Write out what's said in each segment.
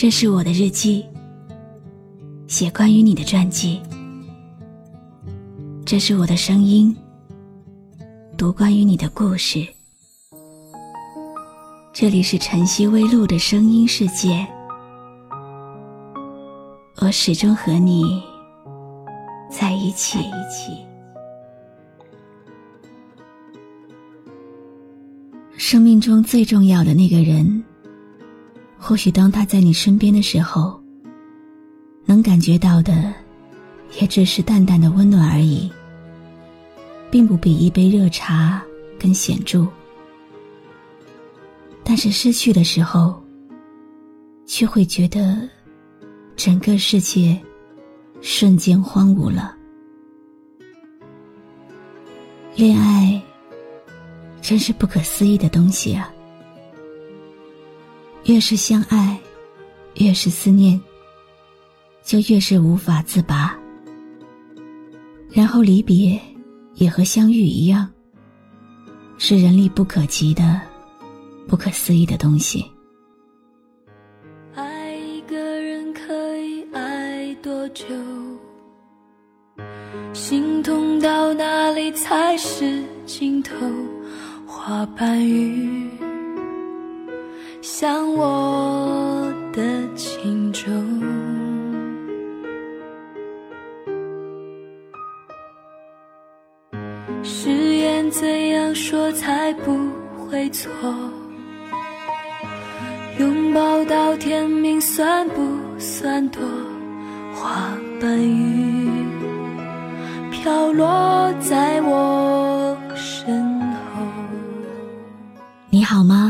这是我的日记，写关于你的传记。这是我的声音，读关于你的故事。这里是晨曦微露的声音世界，我始终和你在一起。生命中最重要的那个人，或许当他在你身边的时候，能感觉到的，也只是淡淡的温暖而已，并不比一杯热茶更显著。但是失去的时候，却会觉得整个世界瞬间荒芜了。恋爱。真是不可思议的东西啊！越是相爱，越是思念，就越是无法自拔。然后离别，也和相遇一样，是人力不可及的、不可思议的东西。爱一个人可以爱多久？心痛到哪里才是尽头？花瓣雨，像我的轻重。誓言怎样说才不会错？拥抱到天明算不算多？花瓣雨，飘落在我身后。你好吗？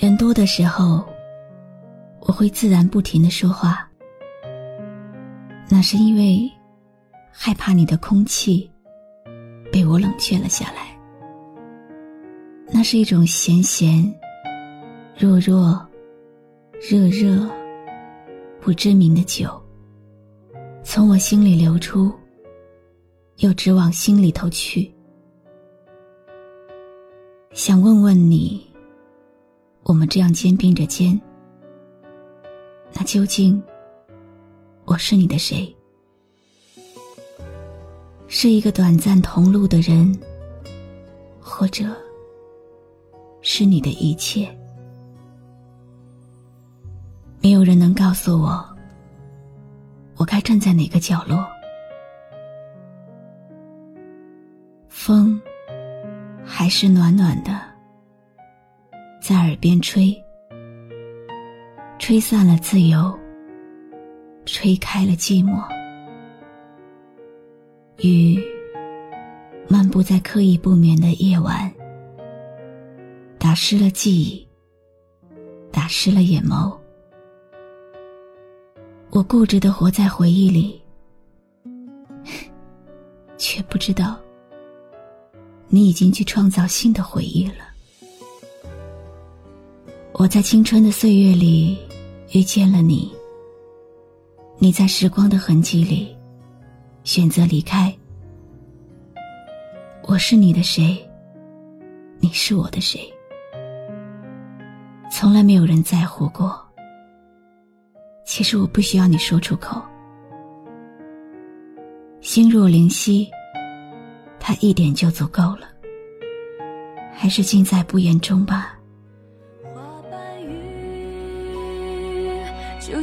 人多的时候，我会自然不停的说话，那是因为害怕你的空气被我冷却了下来。那是一种咸咸、弱弱、热热、不知名的酒，从我心里流出，又直往心里头去。想问问你。我们这样肩并着肩，那究竟我是你的谁？是一个短暂同路的人，或者是你的一切？没有人能告诉我，我该站在哪个角落？风还是暖暖的。在耳边吹，吹散了自由，吹开了寂寞。雨漫步在刻意不眠的夜晚，打湿了记忆，打湿了眼眸。我固执的活在回忆里，却不知道，你已经去创造新的回忆了。我在青春的岁月里遇见了你，你在时光的痕迹里选择离开。我是你的谁？你是我的谁？从来没有人在乎过。其实我不需要你说出口。心若灵犀，它一点就足够了。还是尽在不言中吧。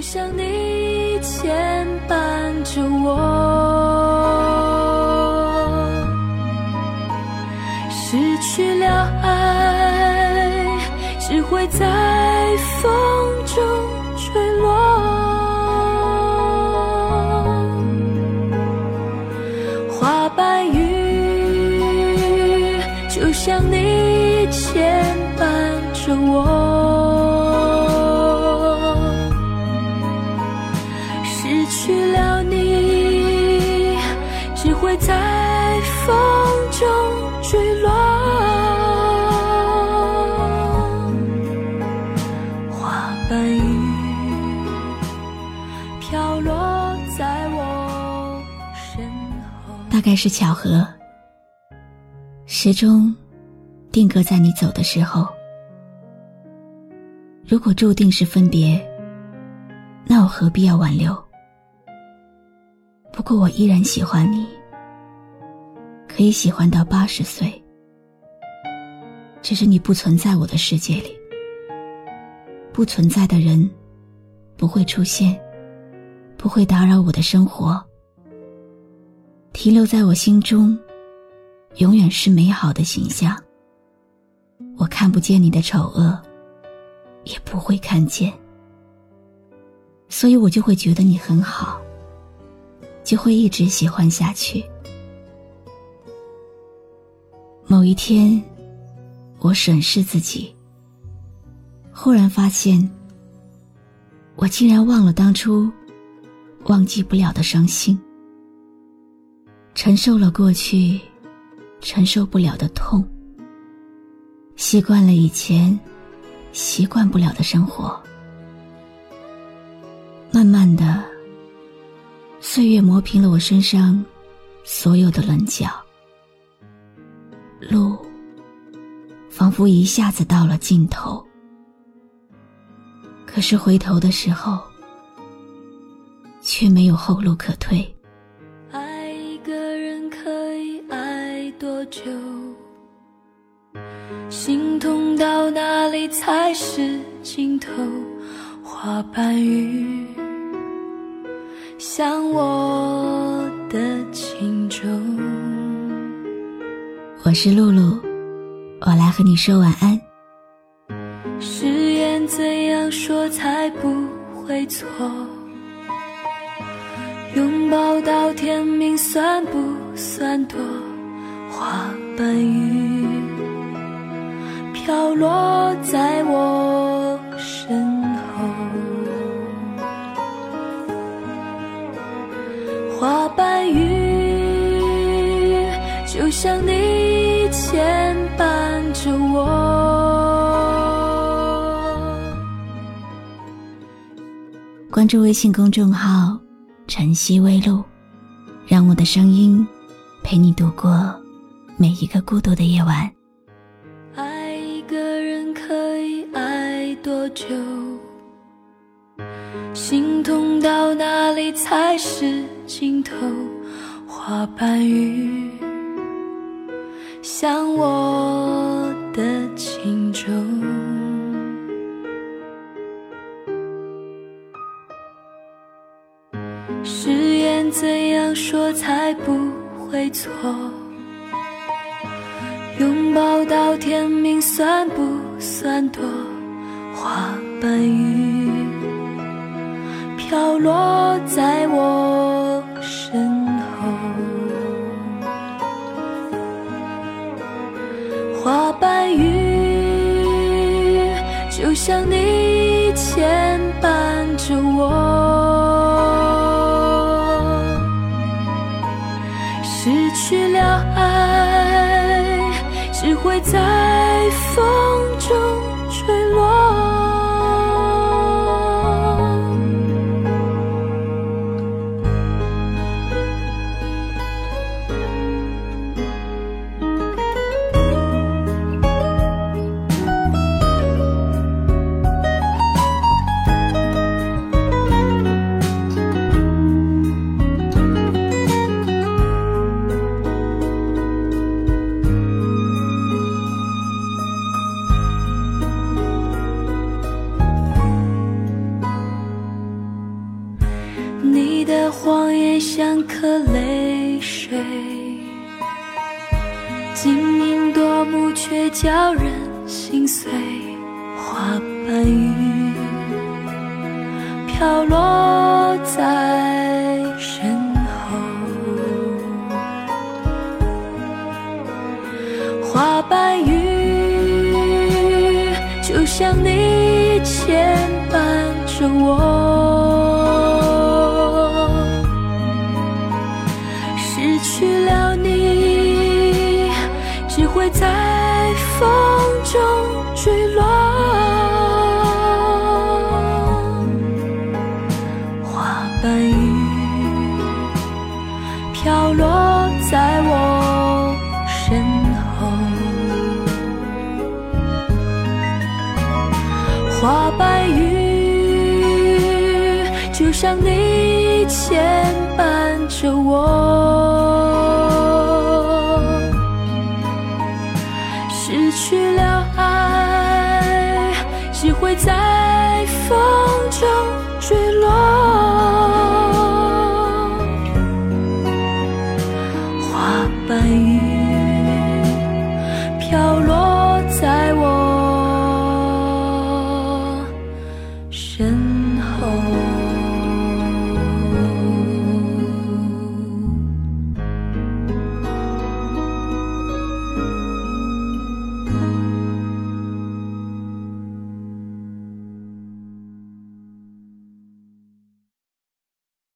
像你牵绊着我，失去了爱，只会在风中坠落。花瓣雨，就像你牵绊着我。飘落在我身后。大概是巧合时钟定格在你走的时候。如果注定是分别那我何必要挽留？不过我依然喜欢你可以喜欢到八十岁。只是你不存在我的世界里。不存在的人不会出现。不会打扰我的生活。停留在我心中，永远是美好的形象。我看不见你的丑恶。也不会看见，所以我就会觉得你很好，就会一直喜欢下去。某一天，我审视自己，忽然发现，我竟然忘了当初忘记不了的伤心，承受了过去承受不了的痛，习惯了以前。习惯不了的生活，慢慢的，岁月磨平了我身上所有的棱角，路仿佛一下子到了尽头。可是回头的时候，却没有后路可退。爱一个人可以爱多久？心痛到哪里才是尽头？花瓣雨，像我的情衷。我是露露，我来和你说晚安。誓言怎样说才不会错？拥抱到天明算不算多？花瓣雨。飘落在我身后，花瓣雨就像你牵绊着我。关注微信公众号“晨曦微露”，让我的声音陪你度过每一个孤独的夜晚。爱一个人可以爱多久？心痛到哪里才是尽头？花瓣雨，像我才不会错？拥抱到天明算不算多？花瓣雨飘落去了爱，只会在风中坠落。的谎言像颗泪水，晶莹夺目，却叫人心碎。花瓣雨飘落在身后，花瓣雨就像你牵绊着我。着我。